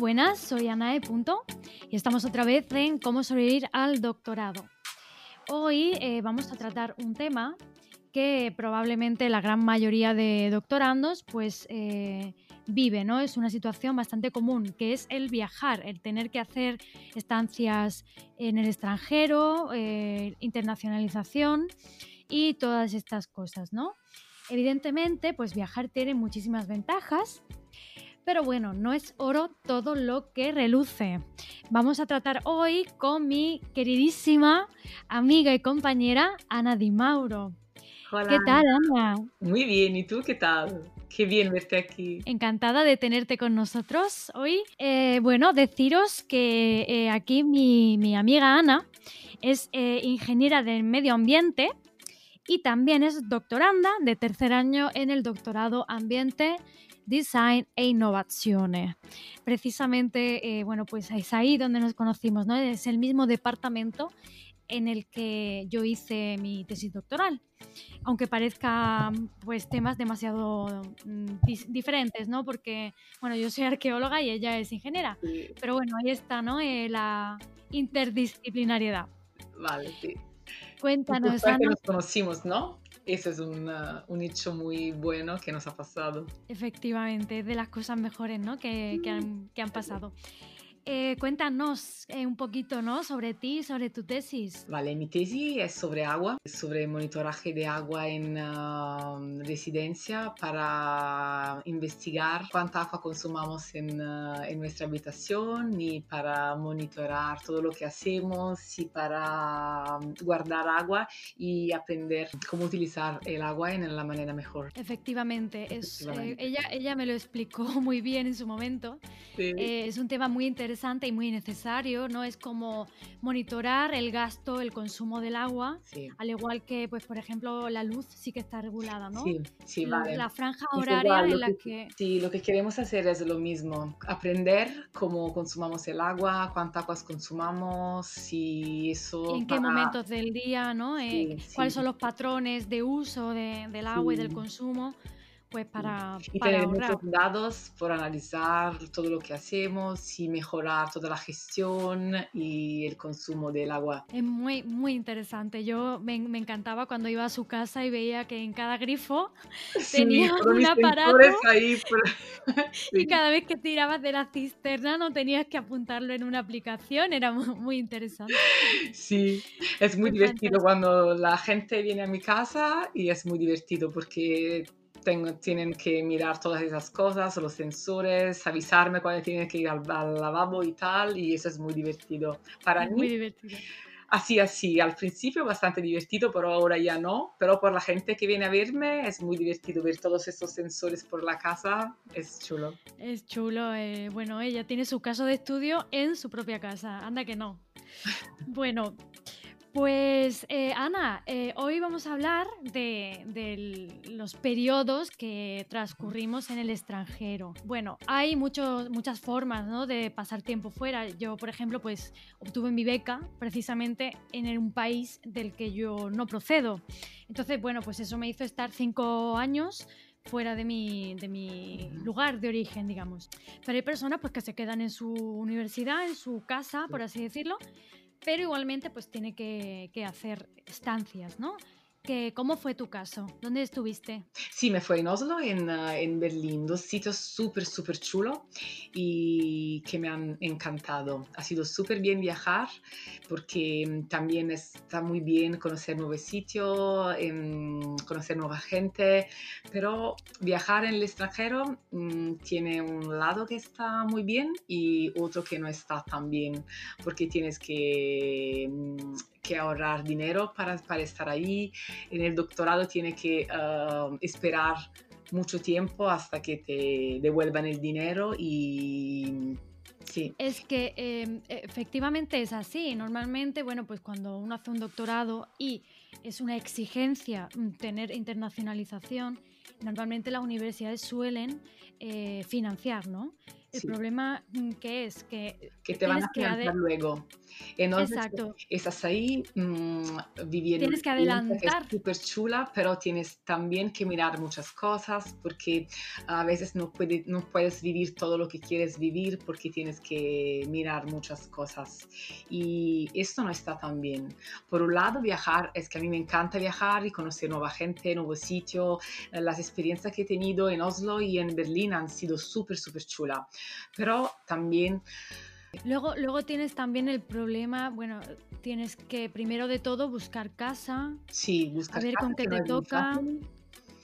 buenas, soy Anae Punto y estamos otra vez en cómo sobrevivir al doctorado. Hoy eh, vamos a tratar un tema que probablemente la gran mayoría de doctorandos pues eh, vive, ¿no? Es una situación bastante común, que es el viajar, el tener que hacer estancias en el extranjero, eh, internacionalización y todas estas cosas, ¿no? Evidentemente, pues viajar tiene muchísimas ventajas, pero bueno, no es oro todo lo que reluce. Vamos a tratar hoy con mi queridísima amiga y compañera Ana Di Mauro. Hola. ¿Qué tal, Ana? Muy bien, ¿y tú qué tal? Qué bien verte aquí. Encantada de tenerte con nosotros hoy. Eh, bueno, deciros que eh, aquí mi, mi, amiga Ana es eh, ingeniera del medio ambiente y también es doctoranda de tercer año en el doctorado Ambiente Design e Innovaciones. Precisamente, eh, bueno, pues es ahí donde nos conocimos, ¿no? Es el mismo departamento en el que yo hice mi tesis doctoral, aunque parezca pues temas demasiado mm, diferentes, ¿no? Porque, bueno, yo soy arqueóloga y ella es ingeniera, Sí. pero bueno, ahí está, ¿no? Eh, la interdisciplinariedad. Vale, sí. Cuéntanos, que nos conocimos, ¿no? Eso es un, hecho muy bueno que nos ha pasado. Efectivamente, de las cosas mejores, ¿no? Que, que han, que han pasado. Eh, cuéntanos eh, un poquito, ¿no? Sobre ti, sobre tu tesis. Vale, mi tesis es sobre agua, sobre monitoraje de agua en uh, residencia para investigar cuánta agua consumamos en, uh, en, nuestra habitación y para monitorar todo lo que hacemos y para um, guardar agua y aprender cómo utilizar el agua en la manera mejor. Efectivamente, es, eh, ella, ella me lo explicó muy bien en su momento. Sí. Eh, es un tema muy interesante y muy necesario, ¿no? Es como monitorar el gasto, el consumo del agua, sí. al igual que, pues, por ejemplo, la luz sí que está regulada, ¿no? Sí, sí, la, vale. la franja horaria en la que, que... Sí, lo que queremos hacer es lo mismo, aprender cómo consumamos el agua, cuántas aguas consumamos, si eso... En qué para... momentos del día, ¿no? Sí, eh, sí. ¿Cuáles son los patrones de uso de, del agua y del consumo? Pues para, y para tener ahorrar. muchos datos por analizar todo lo que hacemos y mejorar toda la gestión y el consumo del agua. Es muy, muy interesante. Yo me, me encantaba cuando iba a su casa y veía que en cada grifo sí, tenía un aparato ahí sí. y cada vez que tirabas de la cisterna no tenías que apuntarlo en una aplicación. Era muy, interesante. Sí, es muy divertido cuando la gente viene a mi casa y es muy divertido porque tengo, tienen que mirar todas esas cosas, los sensores, avisarme cuando tienen que ir al, al, lavabo y tal, y eso es muy divertido. Para es mí, muy divertido. Así, así, al principio bastante divertido, pero ahora ya no. Pero por la gente que viene a verme es muy divertido ver todos estos sensores por la casa, es chulo. Es chulo, eh, bueno, ella tiene su caso de estudio en su propia casa, anda que no. bueno, pues eh, Ana, eh, hoy vamos a hablar de, de, los periodos que transcurrimos en el extranjero. Bueno, hay muchos, muchas formas ¿no? de pasar tiempo fuera. Yo, por ejemplo, pues obtuve mi beca precisamente en un país del que yo no procedo. Entonces, bueno, pues eso me hizo estar cinco años fuera de mi, de mi lugar de origen, digamos. Pero hay personas pues, que se quedan en su universidad, en su casa, por así decirlo, pero igualmente pues tiene que, hacer estancias, ¿no? Que, ¿Cómo fue tu caso? ¿Dónde estuviste? Sí, me fue en Oslo, en, uh, en Berlín, dos sitios súper, súper chulos y que me han encantado. Ha sido súper bien viajar porque también está muy bien conocer nuevos sitios, eh, conocer nueva gente, pero viajar en el extranjero mmm, tiene un lado que está muy bien y otro que no está tan bien porque tienes que... Mmm, que ahorrar dinero para, para, estar ahí. En el doctorado tiene que uh, esperar mucho tiempo hasta que te devuelvan el dinero y Sí. Es que eh, efectivamente es así. Normalmente, bueno, pues cuando uno hace un doctorado y es una exigencia tener internacionalización, normalmente las universidades suelen eh, financiar, ¿no? El Sí. problema mm, que es que que te van a financiar luego. Entonces, Exacto, estás ahí mm, viviendo tienes que que es adelantar. súper chula, pero tienes también que mirar muchas cosas porque a veces no, puede- no puedes vivir todo lo que quieres vivir porque tienes que mirar muchas cosas. Y esto no está tan bien. Por un lado, viajar, es que a mí me encanta viajar y conocer nueva gente, nuevo sitio. Las experiencias que he tenido en Oslo y en Berlín han sido súper, súper chulas. Pero también Luego, luego tienes también el problema, bueno, tienes que primero de todo buscar casa, Sí, a buscar ver con qué te toca.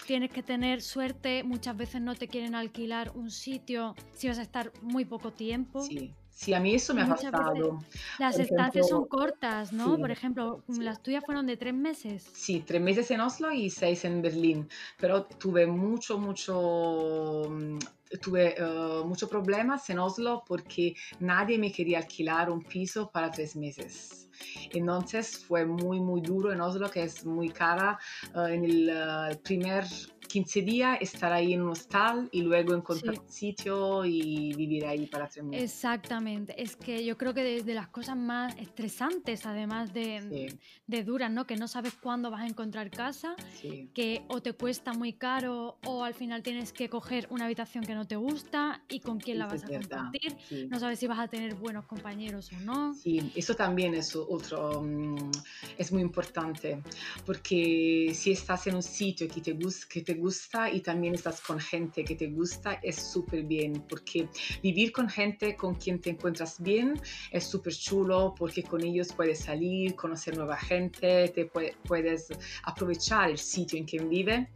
Tienes que tener suerte, muchas veces no te quieren alquilar un sitio si vas a estar muy poco tiempo. Sí, sí, a mí eso me ha pasado. las Por estancias son cortas, ¿no? sí, Por ejemplo, sí. las tuyas fueron de tres meses. Sí, tres meses en Oslo y seis en Berlín, pero tuve mucho, mucho, mm, tuve eh, muchos problemas en Oslo porque nadie me quería alquilar un piso para tres meses. Entonces fue muy, muy duro en Oslo, que es muy cara. eh, en el eh, primer 15 días estar ahí en un hostal y luego encontrar Sí. un sitio y vivir ahí para tres meses. Exactamente, es que yo creo que de, de las cosas más estresantes, además de, Sí, de duras, ¿no? Que no sabes cuándo vas a encontrar casa, sí. que o te cuesta muy caro o al final tienes que coger una habitación que no te gusta y con quién la vas a verdad. compartir. No sabes si vas a tener buenos compañeros o no. Sí, eso también es otro, mm, es muy importante, porque si estás en un sitio que te, que te gusta y también estás con gente que te gusta, es súper bien, porque vivir con gente con quien te encuentras bien es súper chulo, porque con ellos puedes salir, conocer nueva gente, te pue- puedes aprovechar el sitio en que vive.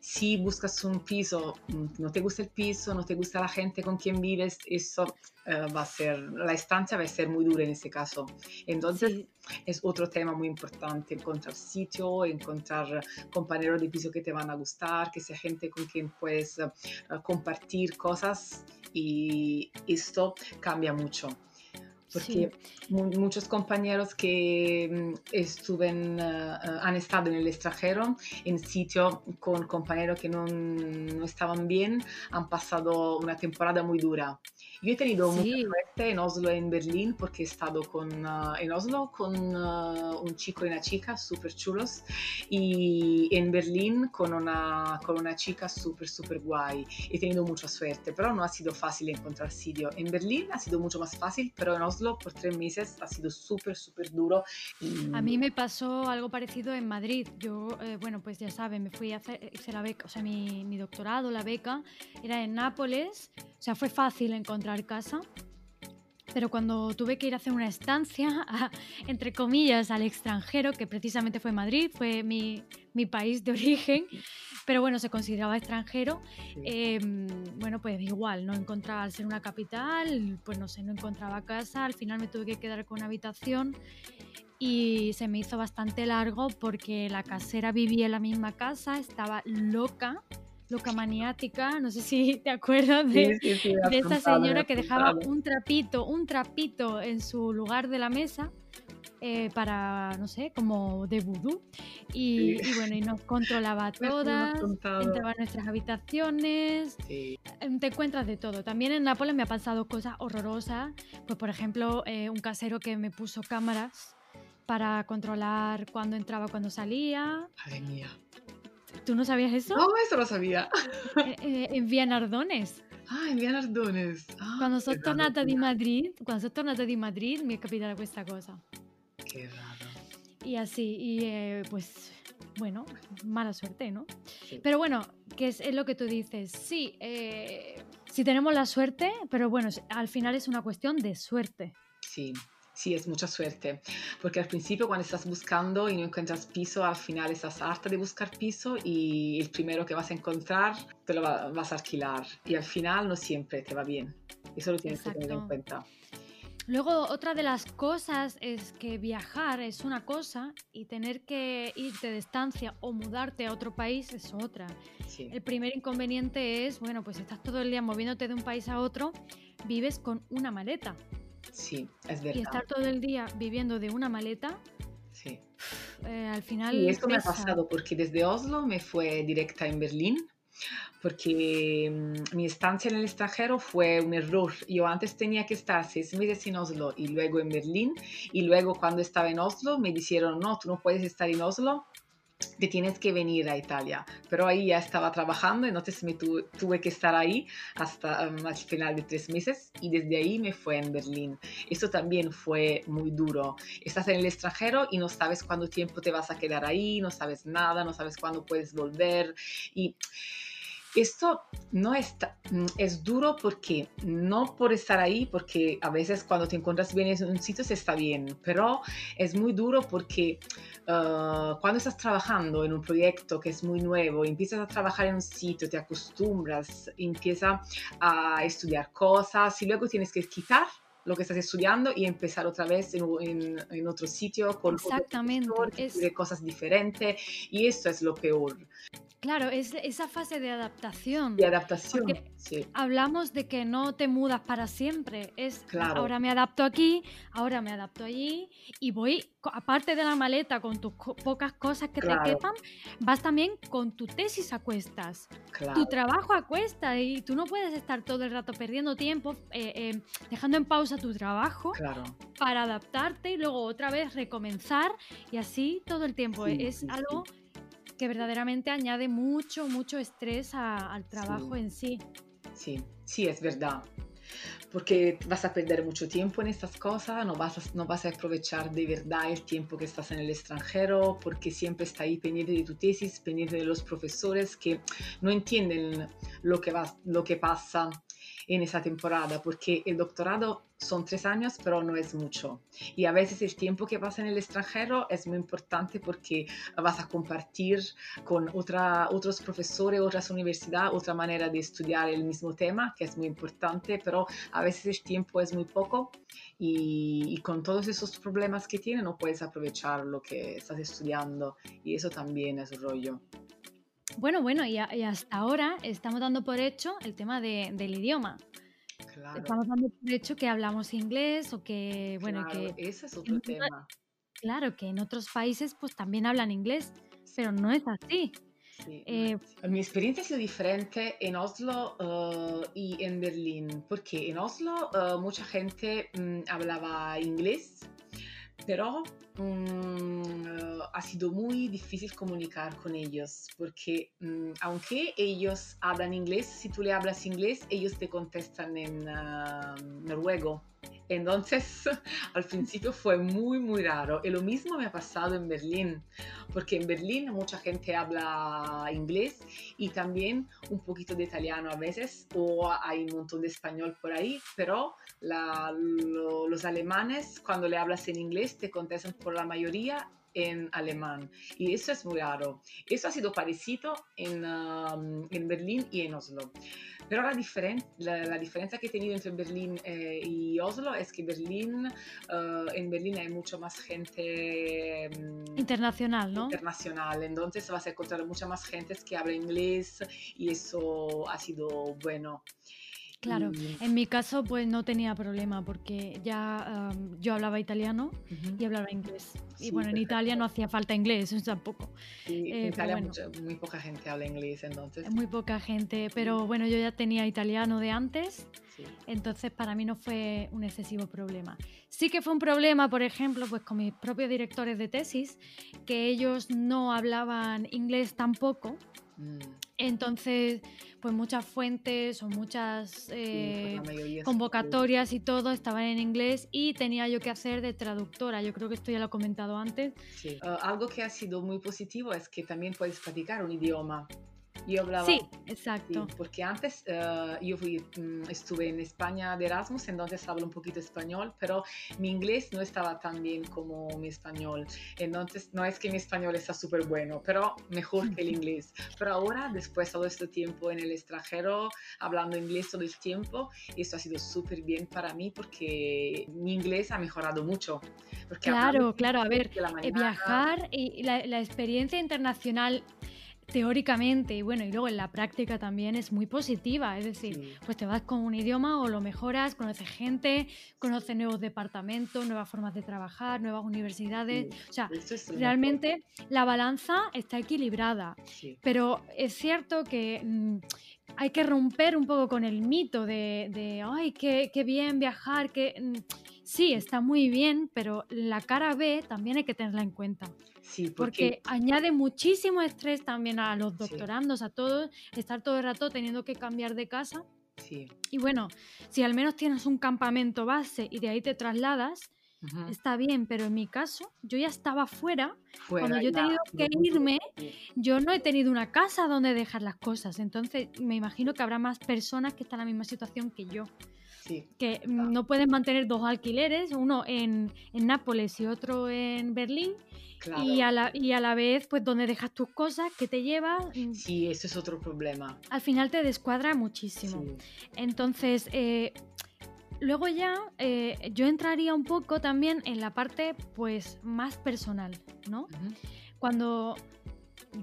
Si buscas un piso, no te gusta el piso, no te gusta la gente con quien vives, eso eh, va a ser, la estancia va a ser muy dura en ese caso. Entonces Sí, es otro tema muy importante, encontrar sitio, encontrar compañeros de piso que te van a gustar, que sea gente con quien puedes eh, compartir cosas y esto cambia mucho. Porque sí, mu- muchos compañeros que mm, estuven, eh, han estado en el extranjero, en sitio con compañeros que no, no estaban bien, han pasado una temporada muy dura. Yo he tenido mucha sí, suerte en Oslo y en Berlín porque he estado con, eh, en Oslo con eh, un chico y una chica súper chulos y en Berlín con una, con una chica súper, súper guay. He tenido mucha suerte, pero no ha sido fácil encontrar sitio. En Berlín ha sido mucho más fácil, pero en Oslo por tres meses ha sido súper, súper duro. y- A mí me pasó algo parecido en Madrid. Yo, eh, bueno, pues ya saben, me fui a hacer hice la beca, o sea, mi, mi doctorado, la beca, era en Nápoles. O sea, fue fácil encontrar casa. Pero cuando tuve que ir a hacer una estancia, a- entre comillas, al extranjero, que precisamente fue Madrid, fue mi, mi país de origen, pero bueno, se consideraba extranjero, Sí. Em, bueno, pues igual, no encontraba, al ser una capital, pues no sé, no encontraba casa, al final me tuve que quedar con una habitación y se me hizo bastante largo porque la casera vivía en la misma casa, estaba loca, loca maniática, no sé si te acuerdas de, Sí, sí, sí, de esta señora que dejaba un trapito, un trapito en su lugar de la mesa eh, para, no sé, como de vudú. Y, Sí. y bueno, y nos controlaba todas, entraba a nuestras habitaciones, Sí, em, te encuentras de todo. También en Nápoles me ha pasado cosas horrorosas, pues por ejemplo, eh, un casero que me puso cámaras para controlar cuándo entraba, cuándo salía. madre mía. ¿Tú no sabías eso? No, eso lo sabía. Eh, eh, en Vianardones. Ah, in via Nardones. Ah, Quando sono tornata di Madrid, quando sono tornata di Madrid mi è capitata questa cosa. Che raro. Y así, y eh, pues bueno, mala suerte, ¿no? Sí. Pero bueno, que es, es lo que tú dices. Sí, eh, si tenemos la suerte, pero bueno, al final es una cuestión de suerte. Sí, sí, es mucha suerte, porque al principio cuando estás buscando y no encuentras piso, al final estás harta de buscar piso y el primero que vas a encontrar te lo va- vas a alquilar y al final no siempre te va bien. Eso lo tienes que tener en Exacto. cuenta. Luego, otra de las cosas es que viajar es una cosa y tener que irte de estancia o mudarte a otro país es otra. Sí, El primer inconveniente es, bueno, pues estás todo el día moviéndote de un país a otro, vives con una maleta. Sí, es Y verdad. estar todo el día viviendo de una maleta, Sí. eh, al final Sí, esto me ha pasado porque desde Oslo me fue directa en Berlín porque mm, mi estancia en el extranjero fue un error. Yo antes tenía que estar seis meses en Oslo y luego en Berlín, y luego cuando estaba en Oslo me dijeron, no, tú no puedes estar en Oslo te tienes que venir a Italia. Pero ahí ya estaba trabajando, entonces me tuve que estar ahí hasta um, final de tres meses y desde ahí me fue en Berlín. Eso también fue muy duro. Estás en el extranjero y no sabes cuánto tiempo te vas a quedar ahí, no sabes nada, no sabes cuándo puedes volver y esto no es, mm, es duro porque no por estar ahí, porque a veces cuando te encuentras bien en un sitio se está bien, pero es muy duro porque ah, cuando estás trabajando en un proyecto que es muy nuevo, empiezas a trabajar en un sitio, te acostumbras, empiezas a estudiar cosas y luego tienes que quitar lo que estás estudiando y empezar otra vez en, en, otro sitio con Exactamente. es... cosas diferentes y eso es lo peor. Claro, es esa fase de adaptación. De adaptación, sí. Hablamos de que no te mudas para siempre. Es claro. ahora me adapto aquí, ahora me adapto allí y voy, aparte de la maleta con tus pocas cosas que te quepan, vas también con tu tesis a cuestas, tu trabajo a cuestas y tú no puedes estar todo el rato perdiendo tiempo, eh, eh, dejando en pausa tu trabajo para adaptarte y luego otra vez recomenzar y así todo el tiempo. es algo que verdaderamente añade mucho, mucho estrés al trabajo en sí. Sí, sí, es verdad. Porque vas a perder mucho tiempo en estas cosas, no vas, a, no vas a aprovechar de verdad el tiempo que estás en el extranjero, porque siempre está ahí pendiente de tu tesis, pendiente de los profesores que no entienden lo que, va, lo que pasa en esa temporada, porque el doctorado son tres años, pero no es mucho. Y a veces el tiempo que pasa en el extranjero es muy importante porque vas a compartir con otra, otros profesores, otras universidades, otra manera de estudiar el mismo tema, que es muy importante, pero a veces el tiempo es muy poco y, y con todos esos problemas que tiene no puedes aprovechar lo que estás estudiando y eso también es rollo. Bueno, bueno, y, hasta ahora estamos dando por hecho el tema del idioma. Estamos dando por hecho que hablamos inglés o que, bueno, que... Ese es otro tema. Claro, que en otros países pues también hablan inglés, pero no es así. Eh, Mi experiencia ha sido diferente en Oslo uh, y en Berlín, porque en Oslo uh, mucha gente mm, hablaba inglés pero mm, ha sido muy difícil comunicar con ellos porque mm, aunque ellos hablan inglés, si tú le hablas inglés, ellos te contestan en ah, noruego entonces, al principio fue muy, muy raro. Y lo mismo me ha pasado en Berlín, porque en Berlín mucha gente habla inglés y también un poquito de italiano a veces, o hay un montón de español por ahí, pero los alemanes, cuando le hablas en inglés, te contestan por la mayoría en alemán. Y eso es muy raro. Eso ha sido parecido en, um, en Berlín y en Oslo. Pero la, diferen la, diferencia que he tenido entre Berlín eh, y Oslo es que Berlín, uh, en Berlín hay mucho más gente um, internacional, ¿no? Internacional, entonces vas a encontrar mucha más gente que habla inglés y eso ha sido bueno. Claro, en mi caso pues no tenía problema porque ya yo hablaba italiano y hablaba inglés. y bueno, en Italia no hacía falta inglés, tampoco. Sí, en eh, Italia muy poca gente habla inglés entonces. Muy poca gente, pero bueno, yo ya tenía italiano de antes, entonces para mí no fue un excesivo problema. Sí que fue un problema, por ejemplo, pues con mis propios directores de tesis, que ellos no hablaban inglés tampoco. Mm. Entonces, pues muchas fuentes o muchas pues eh, convocatorias y todo estaban en inglés y tenía yo que hacer de traductora. Yo creo que esto ya lo he comentado antes. Sí. Ah, algo que ha sido muy positivo es que también puedes practicar un idioma. Yo hablaba. Sí, exacto. porque antes uh, yo fui, um, estuve en España de Erasmus, entonces hablo un poquito español, pero mi inglés no estaba tan bien como mi español. Entonces, no es que mi español está súper bueno, pero mejor que el inglés. Pero ahora, después de todo este tiempo en el extranjero, hablando inglés todo el tiempo, eso ha sido súper bien para mí porque mi inglés ha mejorado mucho. Porque claro, claro, a ver, eh, viajar y la, la experiencia internacional teóricamente y bueno, y luego en la práctica también es muy positiva, es decir, pues te vas con un idioma o lo mejoras, conoces gente, conoces nuevos departamentos, nuevas formas de trabajar, nuevas universidades, o sea, realmente la balanza está equilibrada, pero es cierto que... Hay que romper un poco con el mito de, ay, qué, qué, bien viajar, que mm, sí, está muy bien, pero la cara B también hay que tenerla en cuenta. Sí, porque... añade muchísimo estrés también a los doctorandos, a todos, estar todo el rato teniendo que cambiar de casa. Sí. Y bueno, si al menos tienes un campamento base y de ahí te trasladas, está bien, pero en mi caso, yo ya estaba fuera. Cuando yo he tenido que irme, yo no he tenido una casa donde dejar las cosas. Entonces, me imagino que habrá más personas que están en la misma situación que yo que no puedes mantener dos alquileres, uno en, Nápoles y otro en Berlín. Y, a la, y a la vez, pues, donde dejas tus cosas, que te llevas. Sí, eso es otro problema. Al final te descuadra muchísimo. Entonces, eh, luego ya eh, yo entraría un poco también en la parte, pues, más personal, ¿no? Cuando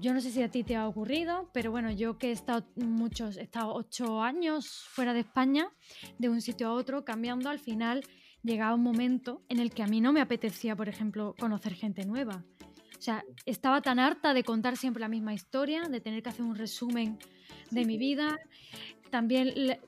yo no sé si a ti te ha ocurrido, pero bueno, yo que he estado muchos, he estado ocho años fuera de España, de un sitio a otro, cambiando, al final llegaba un momento en el que a mí no me apetecía, por ejemplo, conocer gente nueva. O sea, estaba tan harta de contar siempre la misma historia, de tener que hacer un resumen de mi vida. También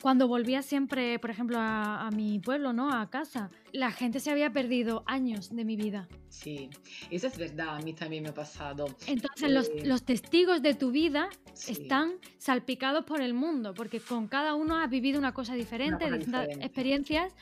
cuando volvía siempre, por ejemplo, a, mi pueblo, ¿no? A casa, la gente se había perdido años de mi vida. Sí, eso es verdad, a mí también me ha pasado. Entonces, eh, los, testigos de tu vida están salpicados por el mundo, porque con cada uno has vivido una cosa diferente, distintas experiencias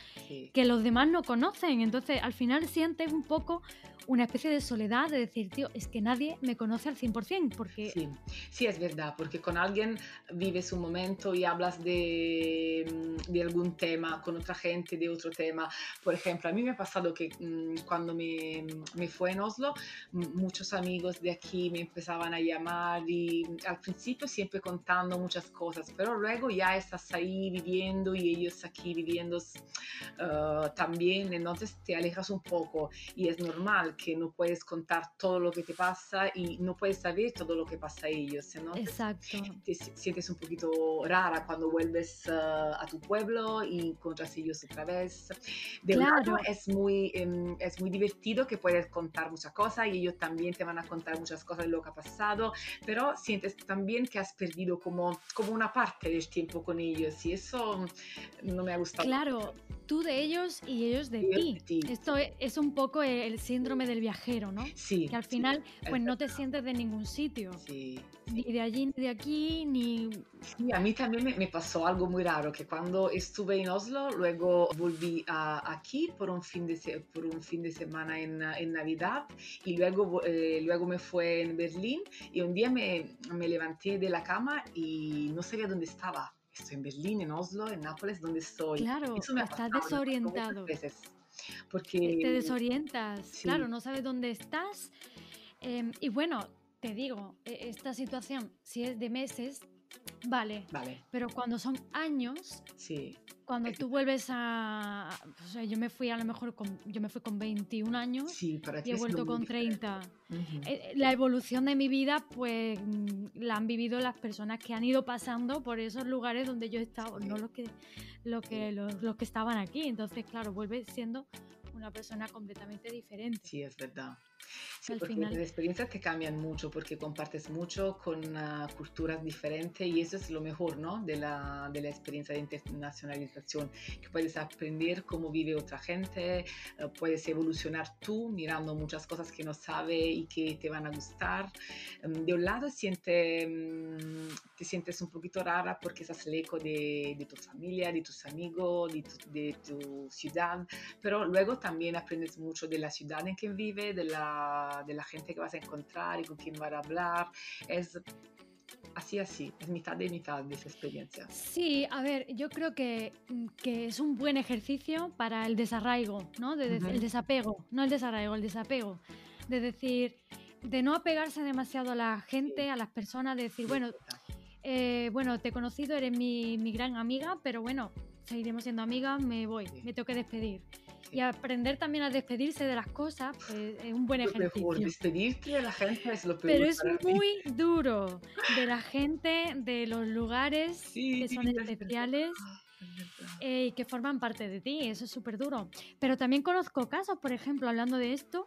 que los demás no conocen. Entonces, al final sientes un poco una especie de soledad de decir, tío, es que nadie me conoce al 100%, porque... Sí, sí, es verdad, porque con alguien vives un momento y hablas de, mm, de algún tema, con otra gente de otro tema. Por ejemplo, a mí me ha pasado que mm, cuando me, me fue en Oslo, muchos amigos de aquí me empezaban a llamar y al principio siempre contando muchas cosas, pero luego ya estás ahí viviendo y ellos aquí viviendo uh, también, entonces te alejas un poco y es normal que no puedes contar todo lo que te pasa y no puedes saber todo lo que pasa a ellos. ¿no? Exacto. Te, sientes un poquito rara cuando vuelves uh, a tu pueblo y encuentras a ellos otra vez. De claro. lado es muy, um, es muy divertido que puedes contar muchas cosas y ellos también te van a contar muchas cosas de lo que ha pasado, pero sientes también que has perdido como, como una parte del tiempo con ellos y eso no me ha gustado. Claro, tú de ellos y ellos de, ti. Esto es un poco el síndrome del viajero, ¿no? Sí. Que al final, pues no te sientes de ningún sitio. Sí. Ni de allí, ni de aquí, ni... Sí, a mí también me, pasó algo muy raro, que cuando estuve en Oslo, luego volví a, aquí por un, fin de, por un fin de semana en, en Navidad y luego, eh, luego me fue en Berlín y un día me, me levanté de la cama y no sabía dónde estaba estoy en Berlín, en Oslo, en Nápoles, donde estoy. Claro, estás desorientado. Porque... Te desorientas, claro, no sabes dónde estás. Em, y bueno, te digo, e, esta situación, si es de meses, vale. Vale. Pero cuando son años, sí. cuando tú vuelves a. O sea, yo me fui a lo mejor con. Yo me fui con 21 años sí, para y he vuelto con 30. Eh, la evolución de mi vida, pues la han vivido las personas que han ido pasando por esos lugares donde yo he estado, no los que, lo que, los, los que estaban aquí. Entonces, claro, vuelve siendo una persona completamente diferente. Sí, es verdad. Sí, porque las experiencias te cambian mucho porque compartes mucho con uh, culturas diferentes y eso es lo mejor ¿no? de, la, de la experiencia de internacionalización, que puedes aprender cómo vive otra gente, uh, puedes evolucionar tú mirando muchas cosas que no sabes y que te van a gustar. Um, de un lado siente, um, te sientes un poquito rara porque estás lejos de, de tu familia, de tus amigos, de tu, de tu ciudad, pero luego también aprendes mucho de la ciudad en que vive, de la de la gente que vas a encontrar y con quién vas a hablar. Es así, así, es mitad de mitad de esa experiencia. Sí, a ver, yo creo que, que es un buen ejercicio para el desarraigo, ¿no? De, El desapego, no el desarraigo, el desapego. De decir, de no apegarse demasiado a la gente, a las personas, de decir, bueno, eh, bueno, te he conocido, eres mi, mi, gran amiga, pero bueno, seguiremos siendo amigas, me voy, me tengo que despedir. Y aprender también a despedirse de las cosas, pues es un buen ejercicio. mejor, despedirte de la gente es lo peor Pero es mí. muy duro de la gente, de los lugares Sí, que son especiales es verdad. eh, y que forman parte de ti. Eso es súper duro. Pero también conozco casos, por ejemplo, hablando de esto,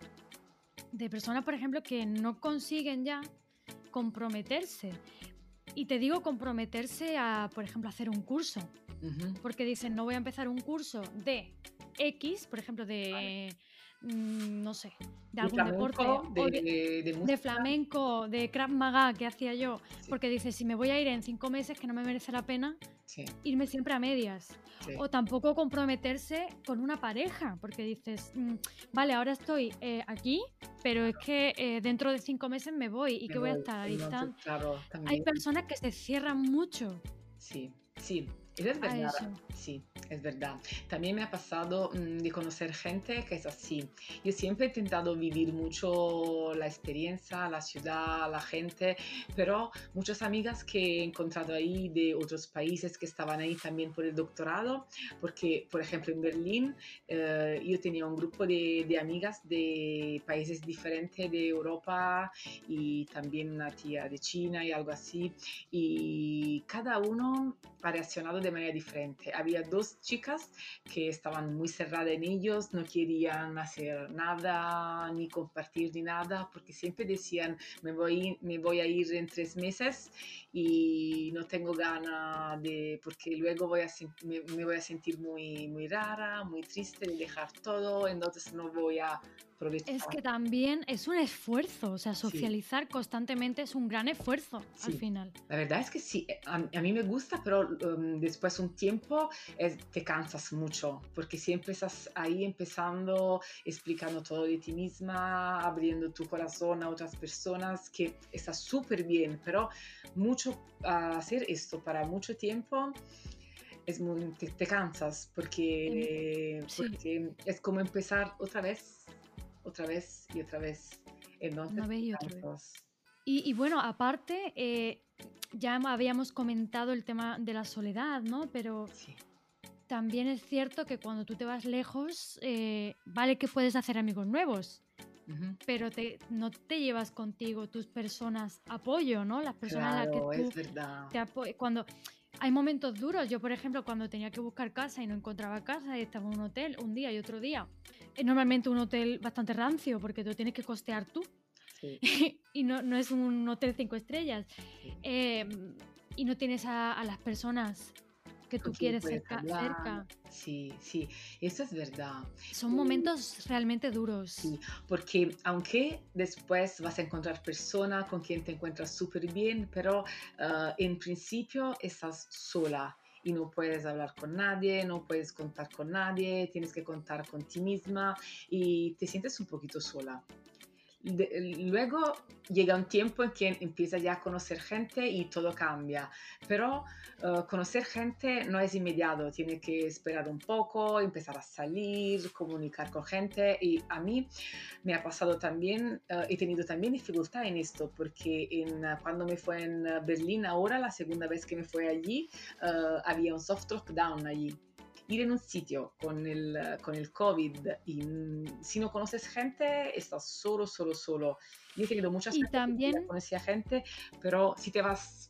de personas, por ejemplo, que no consiguen ya comprometerse. Y te digo comprometerse a, por ejemplo, hacer un curso. Porque dicen, no voy a empezar un curso de X, por ejemplo, de, mm, no sé, de De algún deporte. de, flamenco, de Krav Maga que hacía yo, Sí. porque dice, si me voy a ir en cinco meses, que no me merece la pena Sí, irme siempre a medias. sí. O tampoco comprometerse con una pareja, porque dices, "Mm, vale, ahora estoy eh, aquí, pero es que eh, dentro de cinco meses me voy y Me que voy a voy, estar ahí. claro, Hay personas que se cierran mucho Sí, sí, es verdad. Sí, es verdad. También me ha pasado mm, de conocer gente que es así. Yo siempre he intentado vivir mucho la experiencia, la ciudad, la gente, pero muchas amigas que he encontrado ahí de otros países que estaban ahí también por el doctorado, porque por ejemplo en Berlín eh, yo tenía un grupo de, de amigas de países diferentes de Europa y también una tía de China y algo así y cada uno ha reaccionado de manera diferente. Había dos chicas que estaban muy cerradas en ellos, no querían hacer nada, ni compartir ni nada, porque siempre decían, me voy, me voy a ir en tres meses y no tengo ganas de, porque luego voy a, me, me voy a sentir muy, muy rara, muy triste de dejar todo, entonces no voy a Es que también es un esfuerzo, o sea, socializar constantemente es un gran esfuerzo al Sí. final. La verdad es que sí, eh, a, a mí me gusta, pero um, después un tiempo te cansas mucho, porque siempre estás ahí empezando, explicando todo de ti misma, abriendo tu corazón a otras personas, que está súper bien, pero mucho a hacer esto para mucho tiempo. Es muy, te, te cansas porque, sí. porque es como empezar otra vez, otra vez y otra vez. Entonces, Una vez y te otra vez. cansas. Y, y bueno, aparte, eh, ya habíamos comentado el tema de la soledad, ¿no? Pero Sí. también es cierto que cuando tú te vas lejos, eh, vale que puedes hacer amigos nuevos, pero te, no te llevas contigo tus personas apoyo, ¿no? Las personas a las Claro, que tú es verdad. te. Cuando hay momentos duros, yo por ejemplo, cuando tenía que buscar casa y no encontraba casa, y estaba en un hotel un día y otro día. Es normalmente un hotel bastante rancio porque tú tienes que costear tú Sí, y no, no es un hotel cinco estrellas. sí. Eh, y no tienes a, a las personas que tú quieres cerca, hablar. cerca. Sí, sí, eso es verdad. Son momentos realmente duros. Sí, porque aunque después vas a encontrar personas con quien te encuentras súper bien, pero ah, en principio estás sola y no puedes hablar con nadie, no puedes contar con nadie, tienes que contar con ti misma y te sientes un poquito sola. De- luego llega un tiempo en que empiezas ya a conocer gente y todo cambia, pero eh, conocer gente no es inmediato, tiene que esperar un poco, empezar a salir, comunicar con gente y a mí me ha pasado también, eh, he tenido también dificultad en esto porque en, eh, cuando me fue en Berlín ahora, la segunda vez que me fue allí, había un soft lockdown allí. Ir en un sitio con el, eh, con el COVID y mm, si no conoces gente, estás solo, solo, solo. Yo he tenido muchas Y también- conocía gente, pero si te vas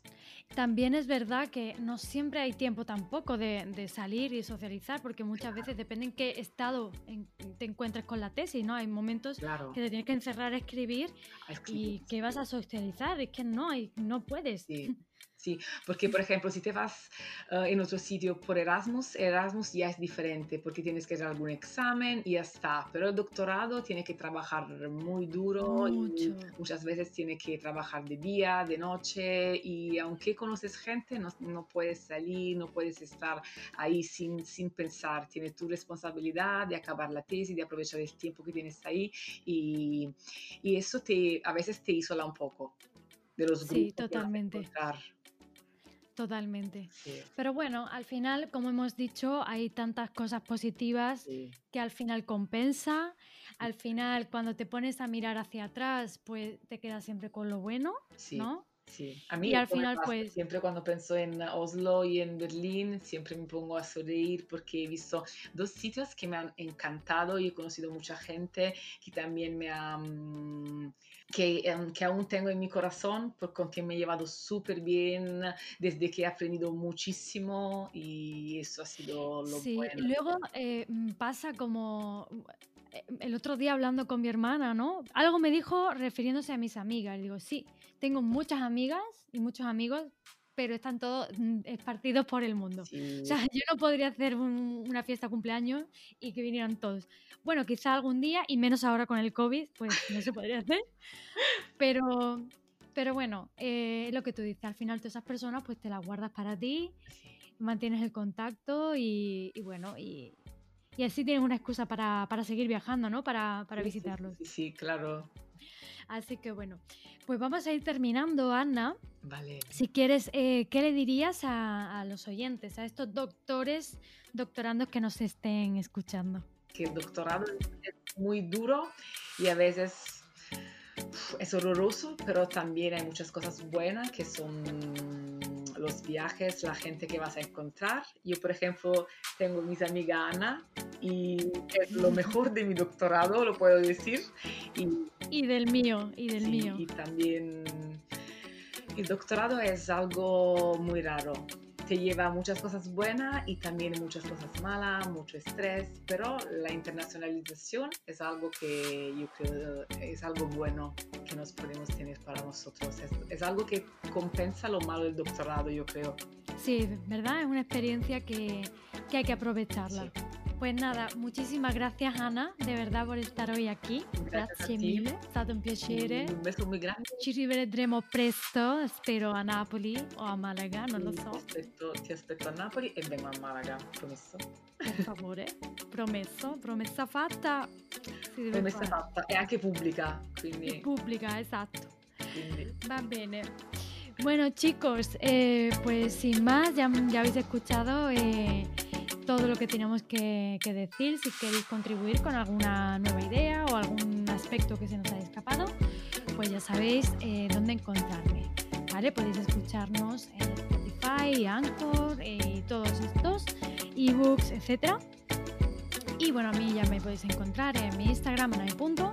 También es verdad que no siempre hay tiempo tampoco de, de salir y socializar, porque muchas veces depende en qué estado en- te encuentres con la tesis, ¿no? Hay momentos Claro, que te tienes que encerrar a escribir a y escribir. que vas a socializar, es que no, no puedes. Sí, sí, porque por ejemplo, si te vas eh, en otro sitio por Erasmus, Erasmus ya es diferente porque tienes que hacer algún examen y ya está, pero el doctorado tiene que trabajar muy duro y muchas veces tiene que trabajar de día, de noche y aunque conoces gente, no, no puedes salir, no puedes estar ahí sin, sin pensar, tienes tu responsabilidad de acabar la tesis, de aprovechar el tiempo que tienes ahí y, y eso te, a veces te isola un poco de los Sí, grupos que vas a totalmente. encontrar. Totalmente. Sí, Pero bueno, al final, como hemos dicho, hay tantas cosas positivas sí, que al final compensa. Al final, cuando te pones a mirar hacia atrás, pues te quedas siempre con lo bueno, sí, ¿no? Sí, a mí Y al final, pasa. pues, Siempre cuando pienso en Oslo y en Berlín, siempre me pongo a sonreír porque he visto dos sitios que me han encantado y he conocido mucha gente que también me ha, mm, que, em, que aún tengo en mi corazón, por, con quien me he llevado súper bien, desde que he aprendido muchísimo y eso ha sido lo sí. bueno. Luego eh, mm, pasa como el otro día hablando con mi hermana, ¿no? Algo me dijo refiriéndose a mis amigas. Le digo, sí, tengo muchas amigas y muchos amigos, pero están todos mm, esparcidos por el mundo. O sea, yo no podría hacer un- una fiesta cumpleaños y que vinieran todos. Bueno, quizá algún día, y menos ahora con el COVID, pues no se podría hacer. Pero, pero bueno, eh, lo que tú dices, al final todas esas personas pues te las guardas para ti, mantienes el contacto y, y bueno, y, y así tienes una excusa para, para seguir viajando, ¿no? Para, para sí, sí, sí, visitarlos. sí, sí, claro. Así que bueno, pues vamos a ir terminando, Ana. Vale. Si quieres, eh, ¿qué le dirías a, a los oyentes, a estos doctores, doctorandos que nos estén escuchando? que el doctorado es muy duro y a veces es horroroso, pero también hay muchas cosas buenas que son los viajes, la gente que vas a encontrar. Yo, por ejemplo, tengo mis amiga Ana y es lo mejor de mi doctorado, lo puedo decir. Y, Y del mío, y del sí, mío. y también el doctorado es algo muy raro. Te lleva muchas cosas buenas y también muchas cosas malas, mucho estrés, pero la internacionalización es algo que yo creo es algo bueno que nos podemos tener para nosotros. Es, es algo que compensa lo malo del doctorado, yo creo. Sí, ¿verdad? Es una experiencia que, que hay que aprovecharla. Sí. Pues nada, muchísimas gracias Ana, de verdad por estar hoy aquí. Grazie mille, è stato un piacere. Un beso muy grande. Ci rivedremo presto, spero a Napoli o a Malaga, non lo Ti so, aspetto, ti aspetto a Napoli e vengo a Malaga, promesso. per favore. Promesso, promessa fatta. Promessa fare. fatta e anche pubblica, E quindi, pubblica, esatto. quindi Va bene. Bueno, chicos, eh, pues sin más, ya, ya habéis escuchado eh, todo lo que teníamos que, que decir. Si queréis contribuir con alguna nueva idea o algún aspecto que se nos haya escapado, pues ya sabéis eh, dónde encontrarme. ¿Vale? Podéis escucharnos en Spotify, Anchor eh, y todos estos ebooks, etc. Y bueno, a mí ya me podéis encontrar en mi Instagram, anae. punto,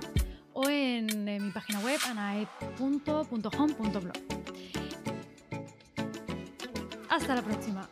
o en, en mi página web anae.home.blog. Hasta la próxima.